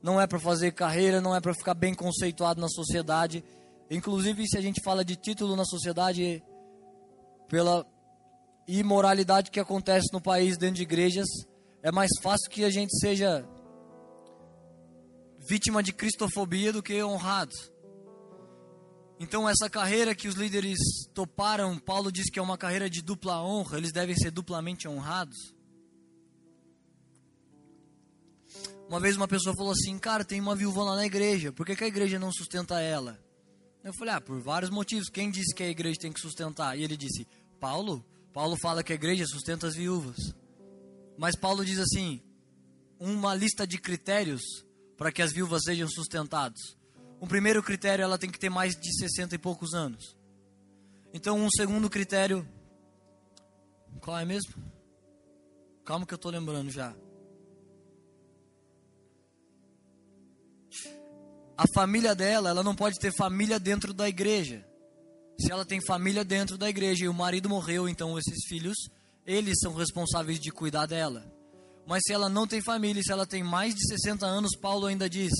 não é para fazer carreira, não é para ficar bem conceituado na sociedade. Inclusive, se a gente fala de título na sociedade, pela imoralidade que acontece no país dentro de igrejas, é mais fácil que a gente seja vítima de cristofobia do que honrado. Então, essa carreira que os líderes toparam, Paulo diz que é uma carreira de dupla honra, eles devem ser duplamente honrados. Uma vez uma pessoa falou assim, cara, tem uma viúva lá na igreja, por que, que a igreja não sustenta ela? Eu falei, ah, por vários motivos. Quem disse que a igreja tem que sustentar? E ele disse, Paulo? Paulo fala que a igreja sustenta as viúvas. Mas Paulo diz assim, uma lista de critérios para que as viúvas sejam sustentadas. Um primeiro critério, ela tem que ter mais de 60 e poucos anos. Então, um segundo critério, qual é mesmo? Calma que eu estou lembrando já. a família dela, ela não pode ter família dentro da igreja. Se ela tem família dentro da igreja e o marido morreu, então esses filhos, eles são responsáveis de cuidar dela. Mas se ela não tem família, se ela tem mais de 60 anos, Paulo ainda diz: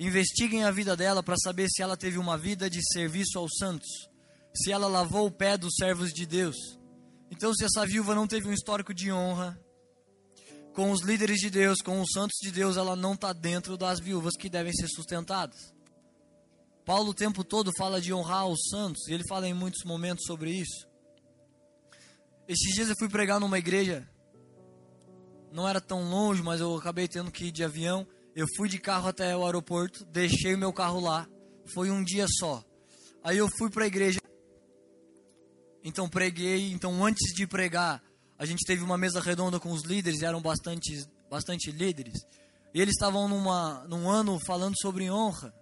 investiguem a vida dela para saber se ela teve uma vida de serviço aos santos, se ela lavou o pé dos servos de Deus. Então, se essa viúva não teve um histórico de honra, com os líderes de Deus, com os santos de Deus, ela não está dentro das viúvas que devem ser sustentadas. Paulo o tempo todo fala de honrar os santos, e ele fala em muitos momentos sobre isso. Esses dias eu fui pregar numa igreja, não era tão longe, mas eu acabei tendo que ir de avião. Eu fui de carro até o aeroporto, deixei o meu carro lá, foi um dia só. Aí eu fui para a igreja, então preguei, então antes de pregar, a gente teve uma mesa redonda com os líderes, eram bastante, bastante líderes, e eles estavam numa, num ano falando sobre honra.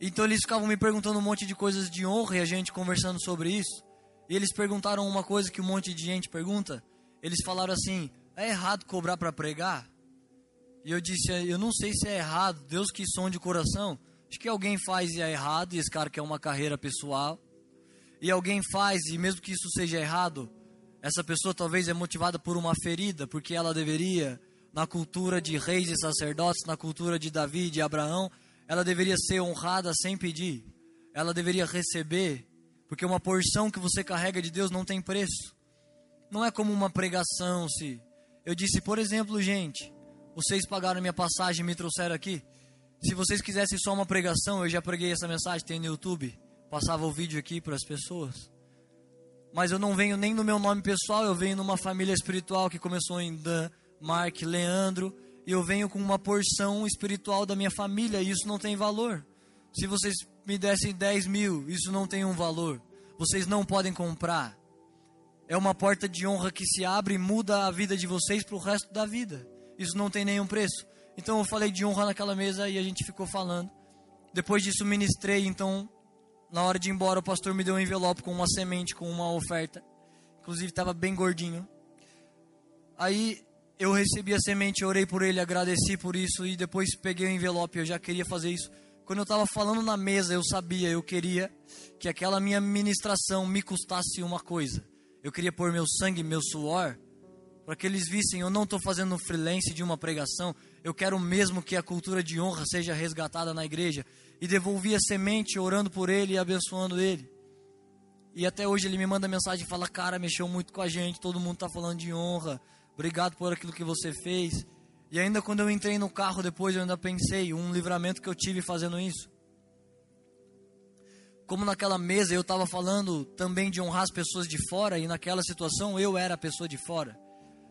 Então eles ficavam me perguntando um monte de coisas de honra e a gente conversando sobre isso. E eles perguntaram uma coisa que um monte de gente pergunta. Eles falaram assim: é errado cobrar para pregar? E eu disse: eu não sei se é errado, Deus que sonde o coração. Acho que alguém faz e é errado, e esse cara quer uma carreira pessoal. E alguém faz, e mesmo que isso seja errado, essa pessoa talvez é motivada por uma ferida, porque ela deveria, na cultura de reis e sacerdotes, na cultura de Davi e de Abraão, ela deveria ser honrada sem pedir. Ela deveria receber Porque uma porção que você carrega de Deus não tem preço. Não é como uma pregação, se eu disse, por exemplo, gente, vocês pagaram minha passagem e me trouxeram aqui. Se vocês quisessem só uma pregação, eu já preguei essa mensagem, tem no YouTube. Passava o vídeo aqui para as pessoas. Mas eu não venho nem no meu nome pessoal, eu venho numa família espiritual que começou em Dan, Mark, Leandro. E eu venho com uma porção espiritual da minha família e isso não tem valor. Se vocês me dessem 10 mil, isso não tem um valor. Vocês não podem comprar. É uma porta de honra que se abre e muda a vida de vocês para o resto da vida. Isso não tem nenhum preço. Então eu falei de honra naquela mesa e a gente ficou falando. Depois disso ministrei, então na hora de ir embora o pastor me deu um envelope com uma semente, com uma oferta. Inclusive estava bem gordinho. Aí eu recebi a semente, orei por ele, agradeci por isso e depois peguei o envelope, eu já queria fazer isso. Quando eu estava falando na mesa, eu sabia, eu queria que aquela minha ministração me custasse uma coisa. Eu queria pôr meu sangue, meu suor, para que eles vissem, eu não estou fazendo um freelance de uma pregação, eu quero mesmo que a cultura de honra seja resgatada na igreja. E devolvi a semente orando por ele e abençoando ele. E até hoje ele me manda mensagem e fala: Cara, mexeu muito com a gente, todo mundo está falando de honra, obrigado por aquilo que você fez. E ainda quando eu entrei no carro depois, eu ainda pensei, um livramento que eu tive fazendo isso. Como naquela mesa eu estava falando também de honrar as pessoas de fora, e naquela situação eu era a pessoa de fora.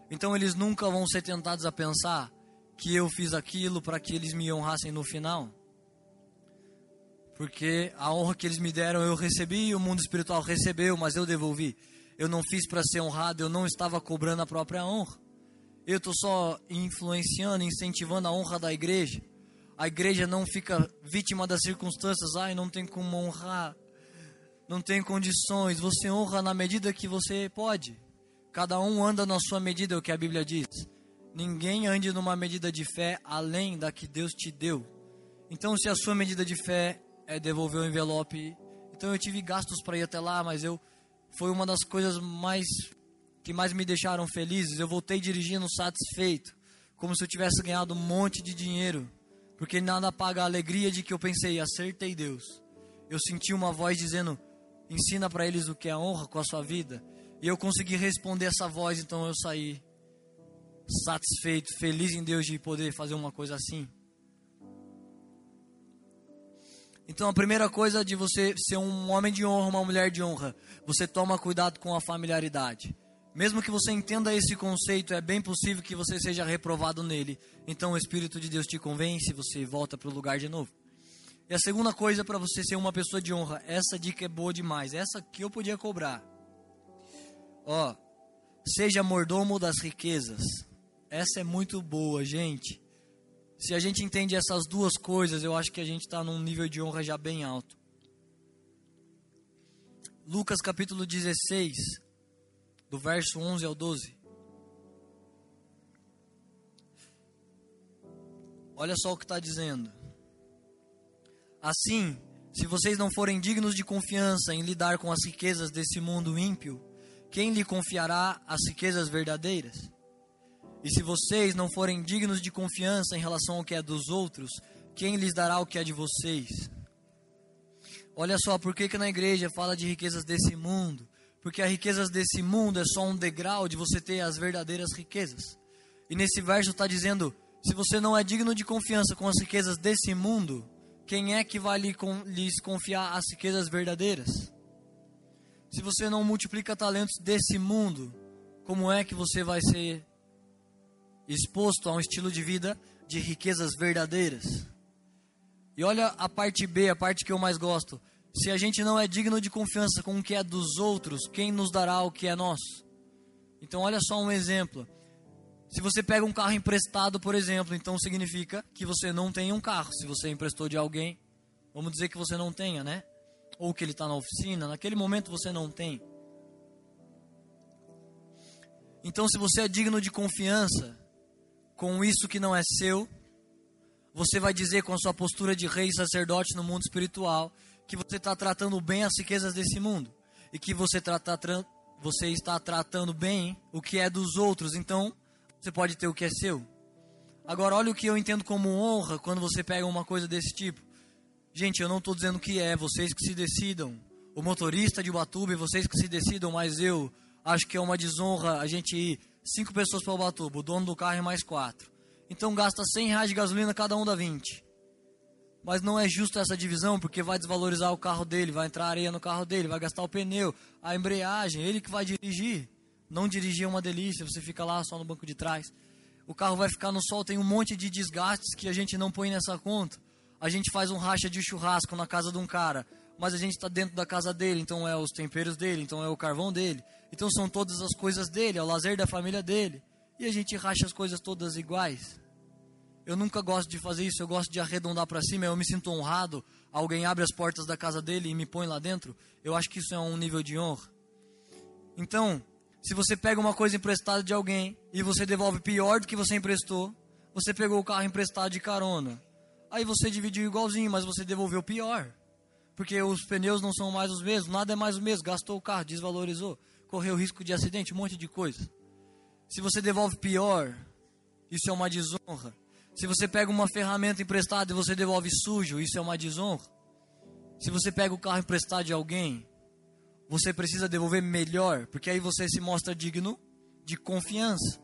Então eles nunca vão ser tentados a pensar, que eu fiz aquilo para que eles me honrassem no final. Porque a honra que eles me deram eu recebi, o mundo espiritual recebeu, mas eu devolvi. Eu não fiz para ser honrado, eu não estava cobrando a própria honra. Eu estou só influenciando, incentivando a honra da igreja. A igreja não fica vítima das circunstâncias, ai, não tem como honrar, não tem condições. Você honra na medida que você pode. Cada um anda na sua medida, é o que a Bíblia diz. Ninguém ande numa medida de fé além da que Deus te deu. Então, se a sua medida de fé é devolver o envelope, então eu tive gastos para ir até lá, mas eu foi uma das coisas mais que mais me deixaram felizes. Eu voltei dirigindo satisfeito, como se eu tivesse ganhado um monte de dinheiro, porque nada paga a alegria de que eu pensei, acertei Deus. Eu senti uma voz dizendo: ensina para eles o que é honra com a sua vida. E eu consegui responder essa voz, então eu saí satisfeito, feliz em Deus de poder fazer uma coisa assim. Então a primeira coisa de você ser um homem de honra, uma mulher de honra, você toma cuidado com a familiaridade. Mesmo que você entenda esse conceito, é bem possível que você seja reprovado nele. Então o Espírito de Deus te convence, você volta para o lugar de novo. E a segunda coisa para você ser uma pessoa de honra, essa dica é boa demais, essa que eu podia cobrar. Ó, seja mordomo das riquezas. Essa é muito boa, gente. Se a gente entende essas duas coisas, eu acho que a gente está num nível de honra já bem alto. Lucas capítulo 16, do verso 11 ao 12. Olha só o que está dizendo. Assim, se vocês não forem dignos de confiança em lidar com as riquezas desse mundo ímpio, quem lhe confiará as riquezas verdadeiras? E se vocês não forem dignos de confiança em relação ao que é dos outros, quem lhes dará o que é de vocês? Olha só, por que, que na igreja fala de riquezas desse mundo? Porque as riquezas desse mundo é só um degrau de você ter as verdadeiras riquezas. E nesse verso está dizendo: se você não é digno de confiança com as riquezas desse mundo, quem é que vai lhes confiar as riquezas verdadeiras? Se você não multiplica talentos desse mundo, como é que você vai ser exposto a um estilo de vida de riquezas verdadeiras. E olha a parte B, a parte que eu mais gosto. Se a gente não é digno de confiança com o que é dos outros, quem nos dará o que é nosso? Então, olha só um exemplo. Se você pega um carro emprestado, por exemplo, então significa que você não tem um carro. Se você emprestou de alguém, vamos dizer que você não tenha, né? Ou que ele está na oficina, naquele momento você não tem. Então, se você é digno de confiança, com isso que não é seu, você vai dizer com a sua postura de rei e sacerdote no mundo espiritual que você está tratando bem as riquezas desse mundo e que você, trata, você está tratando bem o que é dos outros. Então, você pode ter o que é seu. Agora, olha o que eu entendo como honra quando você pega uma coisa desse tipo. Gente, eu não estou dizendo que é, vocês que se decidam. o motorista de Ubatuba e vocês que se decidam, mas eu acho que é uma desonra a gente ir cinco pessoas para Ubatuba, o dono do carro e mais quatro. Então gasta 100 reais de gasolina, cada um dá 20. Mas não é justo essa divisão, porque vai desvalorizar o carro dele, vai entrar areia no carro dele, vai gastar o pneu, a embreagem, ele que vai dirigir. Não dirigir é uma delícia, você fica lá só no banco de trás. O carro vai ficar no sol, tem um monte de desgastes que a gente não põe nessa conta. A gente faz um racha de churrasco na casa de um cara, mas a gente está dentro da casa dele, então é os temperos dele, então é o carvão dele. Então são todas as coisas dele, é o lazer da família dele. E a gente racha as coisas todas iguais. Eu nunca gosto de fazer isso, eu gosto de arredondar para cima, eu me sinto honrado. Alguém abre as portas da casa dele e me põe lá dentro. Eu acho que isso é um nível de honra. Então, se você pega uma coisa emprestada de alguém e você devolve pior do que você emprestou, você pegou o carro emprestado de carona. Aí você dividiu igualzinho, mas você devolveu pior. Porque os pneus não são mais os mesmos, nada é mais o mesmo. Gastou o carro, desvalorizou, correu risco de acidente, um monte de coisa. Se você devolve pior, isso é uma desonra. Se você pega uma ferramenta emprestada e você devolve sujo, isso é uma desonra. Se você pega o carro emprestado de alguém, você precisa devolver melhor, porque aí você se mostra digno de confiança.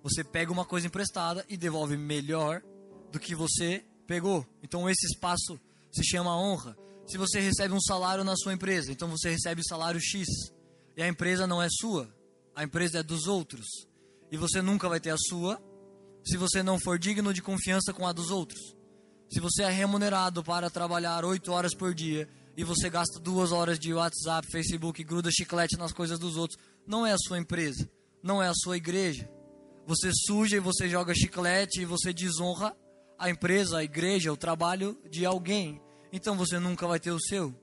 Você pega uma coisa emprestada e devolve melhor do que você pegou. Então esse espaço se chama honra. Se você recebe um salário na sua empresa, então você recebe salário X, e a empresa não é sua, a empresa é dos outros, e você nunca vai ter a sua se você não for digno de confiança com a dos outros. Se você é remunerado para trabalhar oito horas por dia e você gasta duas horas de WhatsApp, Facebook, gruda chiclete nas coisas dos outros, não é a sua empresa, não é a sua igreja. Você suja e você joga chiclete e você desonra a empresa, a igreja, o trabalho de alguém. Então você nunca vai ter o seu.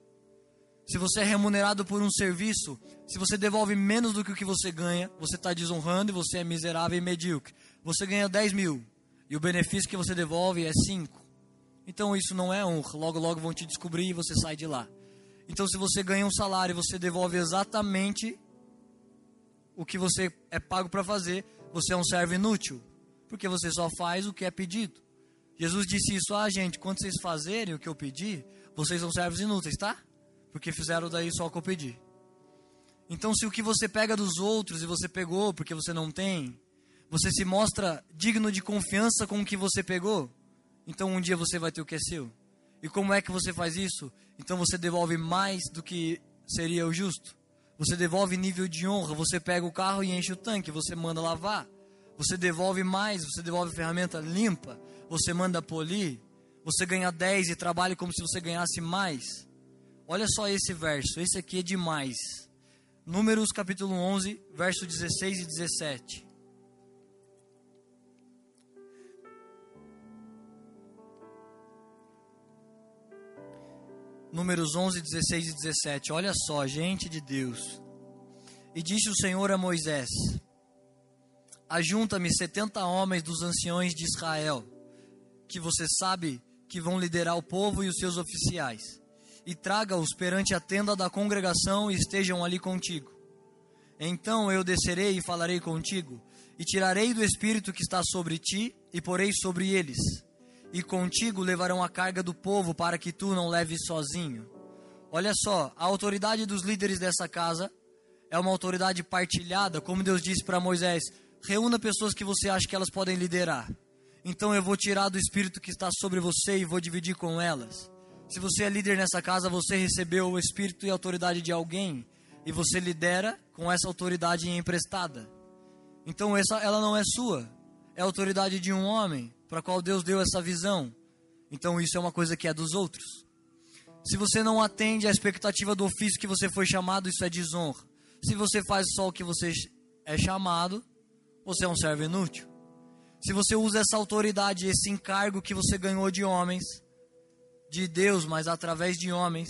Se você é remunerado por um serviço, se você devolve menos do que o que você ganha, você está desonrando e você é miserável e medíocre. Você ganha 10 mil e o benefício que você devolve é 5. Então isso não é honra. Logo, logo vão te descobrir e você sai de lá. Então, se você ganha um salário e você devolve exatamente o que você é pago para fazer, você é um servo inútil, porque você só faz o que é pedido. Jesus disse isso, ah, gente, quando vocês fazerem o que eu pedi, vocês são servos inúteis, tá? Porque fizeram daí só o que eu pedi. Então, se o que você pega dos outros e você pegou porque você não tem, você se mostra digno de confiança com o que você pegou, então um dia você vai ter o que é seu. E como é que você faz isso? Então você devolve mais do que seria o justo. Você devolve nível de honra. Você pega o carro e enche o tanque, você manda lavar. Você devolve mais, você devolve ferramenta limpa. Você manda polir. Você ganha 10 e trabalha como se você ganhasse mais. Olha só esse verso, esse aqui é demais. Números capítulo 11, verso 16 e 17. Números 11, 16 e 17. Olha só, gente de Deus. E disse o Senhor a Moisés: Ajunta-me setenta homens dos anciões de Israel, que você sabe que vão liderar o povo e os seus oficiais, e traga-os perante a tenda da congregação e estejam ali contigo. Então eu descerei e falarei contigo, e tirarei do espírito que está sobre ti, e porei sobre eles e contigo levarão a carga do povo para que tu não leves sozinho. Olha só, a autoridade dos líderes dessa casa é uma autoridade partilhada, como Deus disse para Moisés: reúna pessoas que você acha que elas podem liderar. Então eu vou tirar do espírito que está sobre você e vou dividir com elas. Se você é líder nessa casa, você recebeu o espírito e a autoridade de alguém e você lidera com essa autoridade emprestada. Então essa ela não é sua, é a autoridade de um homem para qual Deus deu essa visão. Então isso é uma coisa que é dos outros. Se você não atende à expectativa do ofício que você foi chamado, isso é desonra. Se você faz só o que você é chamado, você é um servo inútil. Se você usa essa autoridade, esse encargo que você ganhou de homens, de Deus, mas através de homens,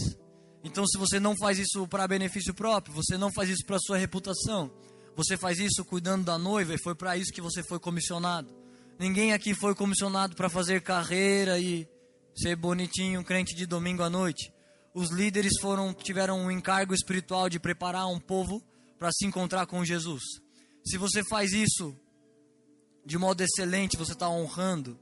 então se você não faz isso para benefício próprio, você não faz isso para sua reputação, você faz isso cuidando da noiva e foi para isso que você foi comissionado. Ninguém aqui foi comissionado para fazer carreira e ser bonitinho, crente de domingo à noite. Os líderes foram tiveram um encargo espiritual de preparar um povo para se encontrar com Jesus. Se você faz isso de modo excelente, você está honrando.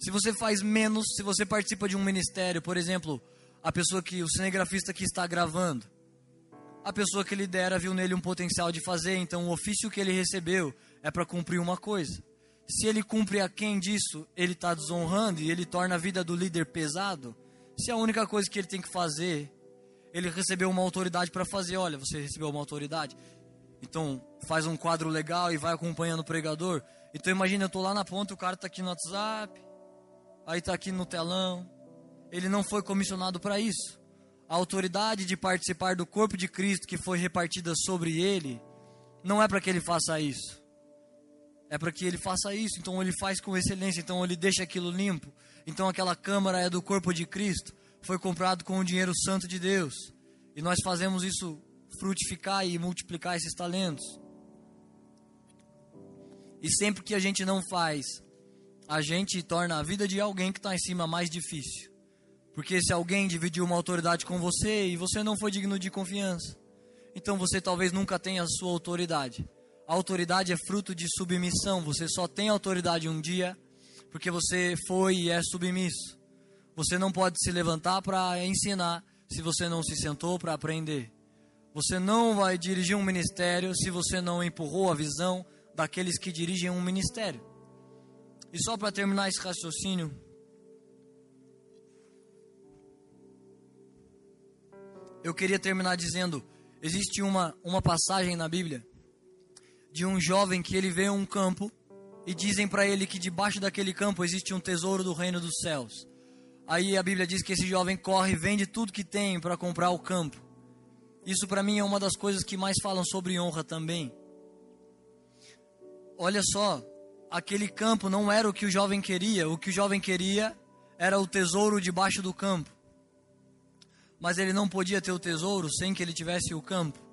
Se você faz menos, se você participa de um ministério, por exemplo, a pessoa que o cinegrafista que está gravando, A pessoa que lidera viu nele um potencial de fazer, então o ofício que ele recebeu é para cumprir uma coisa. Se ele cumpre a quem disso, ele está desonrando e ele torna a vida do líder pesado. Se a única coisa que ele tem que fazer, ele recebeu uma autoridade para fazer, olha, você recebeu uma autoridade, então faz um quadro legal e vai acompanhando o pregador. Então imagina, eu tô lá na ponta, o cara tá aqui no WhatsApp, aí tá aqui no telão. Ele não foi comissionado para isso. A autoridade de participar do corpo de Cristo que foi repartida sobre ele, não é para que ele faça isso. É para que ele faça isso, então ele faz com excelência, então ele deixa aquilo limpo. Então aquela câmara é do corpo de Cristo, foi comprado com o dinheiro santo de Deus. E nós fazemos isso frutificar e multiplicar esses talentos. E sempre que a gente não faz, a gente torna a vida de alguém que está em cima mais difícil. Porque se alguém dividiu uma autoridade com você e você não foi digno de confiança, então você talvez nunca tenha a sua autoridade. A autoridade é fruto de submissão. Você só tem autoridade um dia porque você foi e é submisso. Você não pode se levantar para ensinar se você não se sentou para aprender. Você não vai dirigir um ministério se você não empurrou a visão daqueles que dirigem um ministério. E só para terminar esse raciocínio, eu queria terminar dizendo: existe uma, uma passagem na Bíblia de um jovem que ele vê um campo e dizem para ele que debaixo daquele campo existe um tesouro do reino dos céus. Aí a Bíblia diz que esse jovem corre e vende tudo que tem para comprar o campo. Isso para mim é uma das coisas que mais falam sobre honra também. Olha só, aquele campo não era o que o jovem queria, o que o jovem queria era o tesouro debaixo do campo. Mas ele não podia ter o tesouro sem que ele tivesse o campo.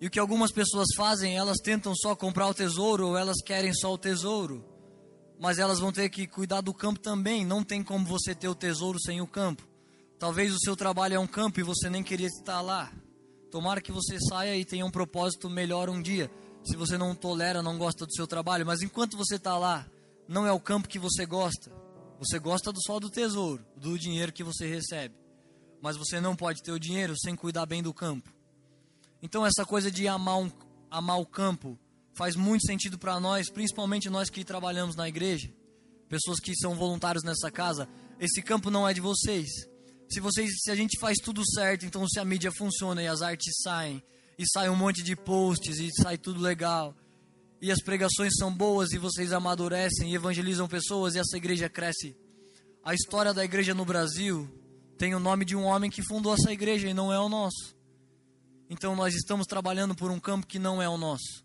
E o que algumas pessoas fazem, elas tentam só comprar o tesouro ou elas querem só o tesouro. Mas elas vão ter que cuidar do campo também. Não tem como você ter o tesouro sem o campo. Talvez o seu trabalho é um campo e você nem queria estar lá. Tomara que você saia e tenha um propósito melhor um dia. Se você não tolera, não gosta do seu trabalho, mas enquanto você está lá, não é o campo que você gosta. Você gosta do só do tesouro, do dinheiro que você recebe. Mas você não pode ter o dinheiro sem cuidar bem do campo. Então essa coisa de amar, um, amar o campo faz muito sentido para nós, principalmente nós que trabalhamos na igreja, pessoas que são voluntários nessa casa. Esse campo não é de vocês se vocês, se a gente faz tudo certo, então se a mídia funciona e as artes saem, e sai um monte de posts e sai tudo legal, e as pregações são boas e vocês amadurecem e evangelizam pessoas e essa igreja cresce. A história da igreja no Brasil tem o nome de um homem que fundou essa igreja e não é o nosso. Então nós estamos trabalhando por um campo que não é o nosso.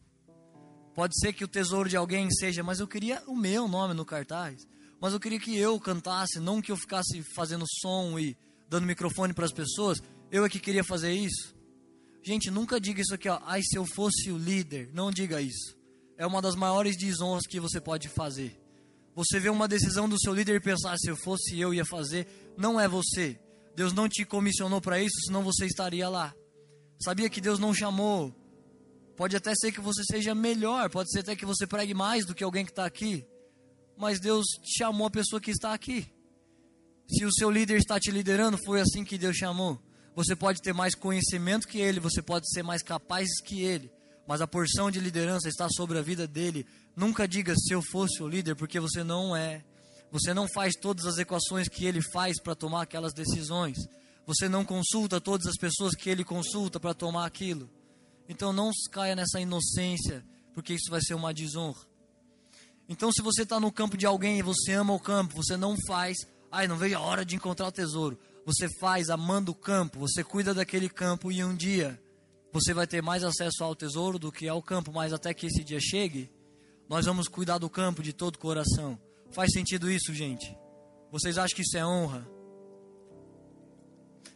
Pode ser que o tesouro de alguém seja, mas eu queria o meu nome no cartaz. Mas eu queria que eu cantasse, não que eu ficasse fazendo som e dando microfone para as pessoas, eu é que queria fazer isso. Gente, nunca diga isso aqui, ó. Ai, se eu fosse o líder. Não diga isso. É uma das maiores desonras que você pode fazer. Você vê uma decisão do seu líder e pensar, se eu fosse eu ia fazer. Não é você. Deus não te comissionou para isso, senão você estaria lá. Sabia que Deus não chamou. Pode até ser que você seja melhor, pode ser até que você pregue mais do que alguém que está aqui. Mas Deus chamou a pessoa que está aqui. Se o seu líder está te liderando, foi assim que Deus chamou. Você pode ter mais conhecimento que ele, você pode ser mais capaz que ele, mas a porção de liderança está sobre a vida dele. Nunca diga se eu fosse o líder, porque você não é. Você não faz todas as equações que ele faz para tomar aquelas decisões. Você não consulta todas as pessoas que ele consulta para tomar aquilo. Então não caia nessa inocência, porque isso vai ser uma desonra. Então, se você está no campo de alguém e você ama o campo, você não faz Ai, não vejo a hora de encontrar o tesouro. Você faz amando o campo, você cuida daquele campo e um dia você vai ter mais acesso ao tesouro do que ao campo, mas até que esse dia chegue, nós vamos cuidar do campo de todo o coração. Faz sentido isso, gente? Vocês acham que isso é honra?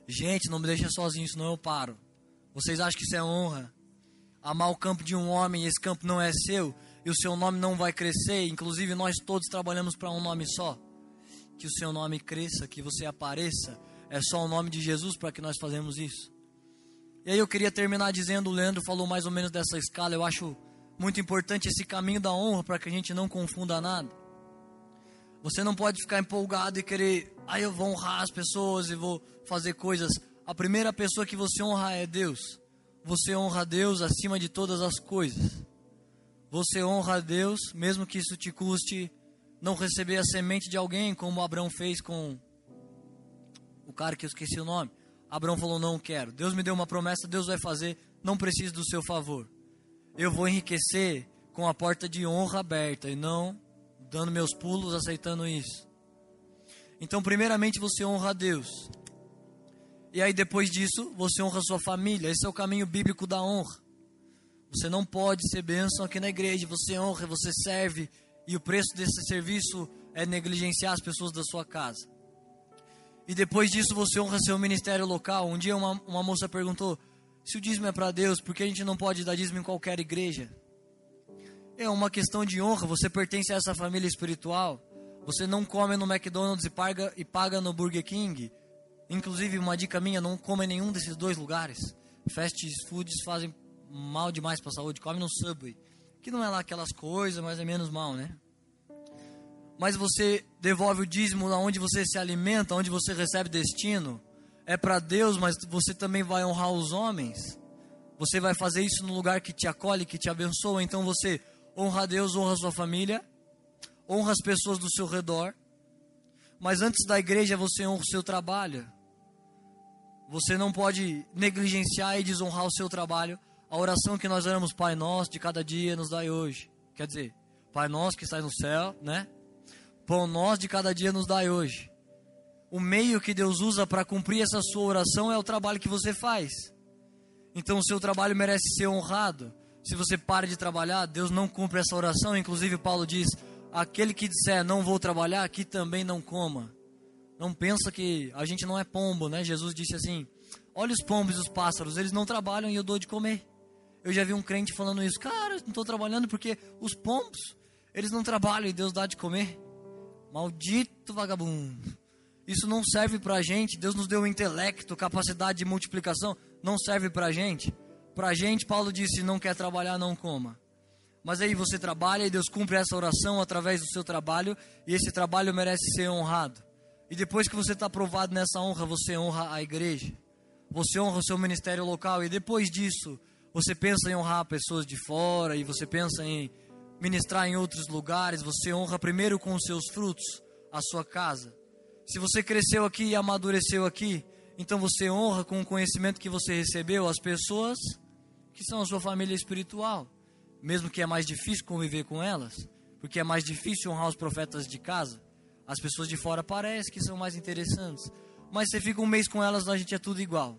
Gente, não me deixa sozinho, senão eu paro. Vocês acham que isso é honra? Amar o campo de um homem esse campo não é seu e o seu nome não vai crescer, inclusive nós todos trabalhamos para um nome só que o seu nome cresça, que você apareça. É só o nome de Jesus para que nós fazemos isso. E aí eu queria terminar dizendo, o Leandro falou mais ou menos dessa escala, eu acho muito importante esse caminho da honra para que a gente não confunda nada. Você não pode ficar empolgado e querer, ah, eu vou honrar as pessoas e vou fazer coisas A primeira pessoa que você honra é Deus. Você honra Deus acima de todas as coisas. Você honra Deus, mesmo que isso te custe não receber a semente de alguém, como Abraão fez com o cara que eu esqueci o nome. Abraão falou: Não quero. Deus me deu uma promessa, Deus vai fazer, não preciso do seu favor. Eu vou enriquecer com a porta de honra aberta e não dando meus pulos aceitando isso. Então, primeiramente, você honra a Deus. E aí, depois disso, você honra a sua família. Esse é o caminho bíblico da honra. Você não pode ser bênção aqui na igreja. Você honra, você serve. E o preço desse serviço é negligenciar as pessoas da sua casa. E depois disso, você honra seu ministério local. Um dia, uma, uma moça perguntou: se o dízimo é para Deus, por que a gente não pode dar dízimo em qualquer igreja? É uma questão de honra. Você pertence a essa família espiritual. Você não come no McDonald's e paga, e paga no Burger King. Inclusive, uma dica minha, não come em nenhum desses dois lugares. Fast foods fazem mal demais para a saúde. Come no Subway. Que não é lá aquelas coisas, mas é menos mal, né? Mas você devolve o dízimo onde você se alimenta, onde você recebe destino. É para Deus, mas você também vai honrar os homens. Você vai fazer isso no lugar que te acolhe, que te abençoa. Então você honra a Deus, honra a sua família, honra as pessoas do seu redor. Mas antes da igreja, você honra o seu trabalho. Você não pode negligenciar e desonrar o seu trabalho. A oração que nós oramos, Pai Nosso, de cada dia nos dai hoje. Quer dizer, Pai Nosso que está no céu, né? Pão Nosso de cada dia nos dai hoje. O meio que Deus usa para cumprir essa sua oração é o trabalho que você faz. Então o seu trabalho merece ser honrado. Se você para de trabalhar, Deus não cumpre essa oração. Inclusive, Paulo diz: aquele que disser não vou trabalhar, aqui também não coma. Não pensa que a gente não é pombo, né? Jesus disse assim: Olha os pombos e os pássaros, eles não trabalham e eu dou de comer. Eu já vi um crente falando isso, cara, não estou trabalhando porque os pombos, eles não trabalham e Deus dá de comer. Maldito vagabundo. Isso não serve para a gente. Deus nos deu intelecto, capacidade de multiplicação, não serve para a gente. Para a gente, Paulo disse: não quer trabalhar, não coma. Mas aí você trabalha e Deus cumpre essa oração através do seu trabalho e esse trabalho merece ser honrado. E depois que você está aprovado nessa honra, você honra a igreja. Você honra o seu ministério local e depois disso, você pensa em honrar pessoas de fora e você pensa em ministrar em outros lugares, você honra primeiro com os seus frutos a sua casa. Se você cresceu aqui e amadureceu aqui, então você honra com o conhecimento que você recebeu as pessoas que são a sua família espiritual, mesmo que é mais difícil conviver com elas, porque é mais difícil honrar os profetas de casa. As pessoas de fora parecem que são mais interessantes. Mas você fica um mês com elas, a gente é tudo igual.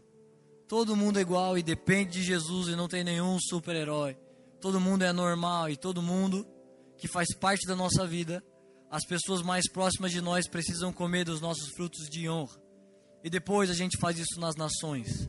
Todo mundo é igual e depende de Jesus e não tem nenhum super-herói. Todo mundo é normal e todo mundo que faz parte da nossa vida, as pessoas mais próximas de nós precisam comer dos nossos frutos de honra. E depois a gente faz isso nas nações.